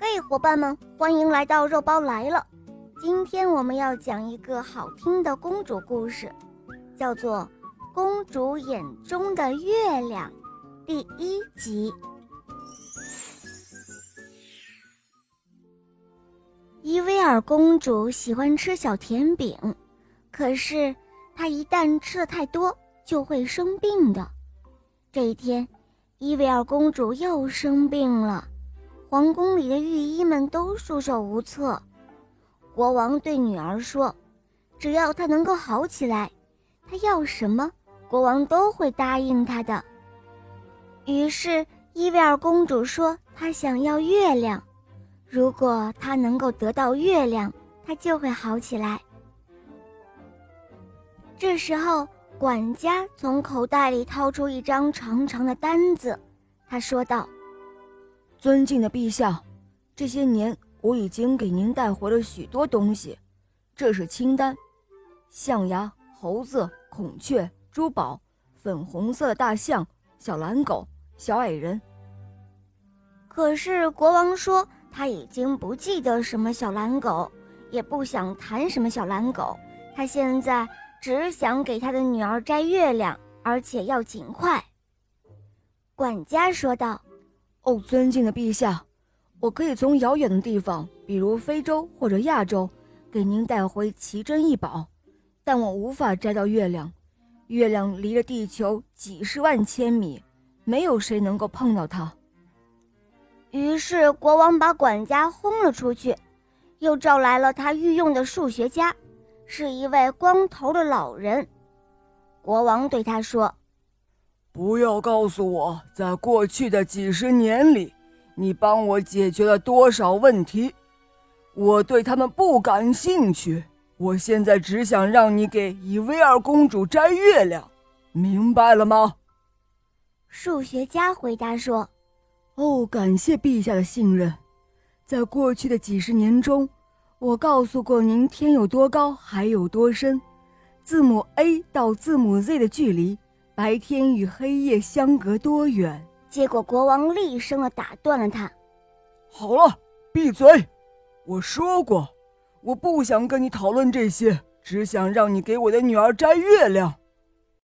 嘿，伙伴们，欢迎来到肉包来了。今天我们要讲一个好听的公主故事，叫做《公主眼中的月亮》第一集。伊维尔公主喜欢吃小甜饼，可是她一旦吃的太多，就会生病的。这一天，伊维尔公主又生病了。皇宫里的御医们都束手无策。国王对女儿说：“只要她能够好起来，她要什么，国王都会答应她的。”于是伊维尔公主说：“她想要月亮，如果她能够得到月亮，她就会好起来。”这时候，管家从口袋里掏出一张长长的单子，他说道。尊敬的陛下，这些年我已经给您带回了许多东西，这是清单：象牙、猴子、孔雀、珠宝、粉红色大象、小蓝狗、小矮人。可是国王说他已经不记得什么小蓝狗，也不想谈什么小蓝狗，他现在只想给他的女儿摘月亮，而且要尽快。管家说道。哦，尊敬的陛下，我可以从遥远的地方，比如非洲或者亚洲，给您带回奇珍异宝，但我无法摘到月亮。月亮离着地球几十万千米，没有谁能够碰到它。于是国王把管家轰了出去，又召来了他御用的数学家，是一位光头的老人。国王对他说。不要告诉我，在过去的几十年里，你帮我解决了多少问题？我对他们不感兴趣。我现在只想让你给伊薇尔公主摘月亮，明白了吗？数学家回答说：“哦，感谢陛下的信任。在过去的几十年中，我告诉过您天有多高，海有多深，字母 A 到字母 Z 的距离。”白天与黑夜相隔多远？结果国王厉声的打断了他：“好了，闭嘴！我说过，我不想跟你讨论这些，只想让你给我的女儿摘月亮。”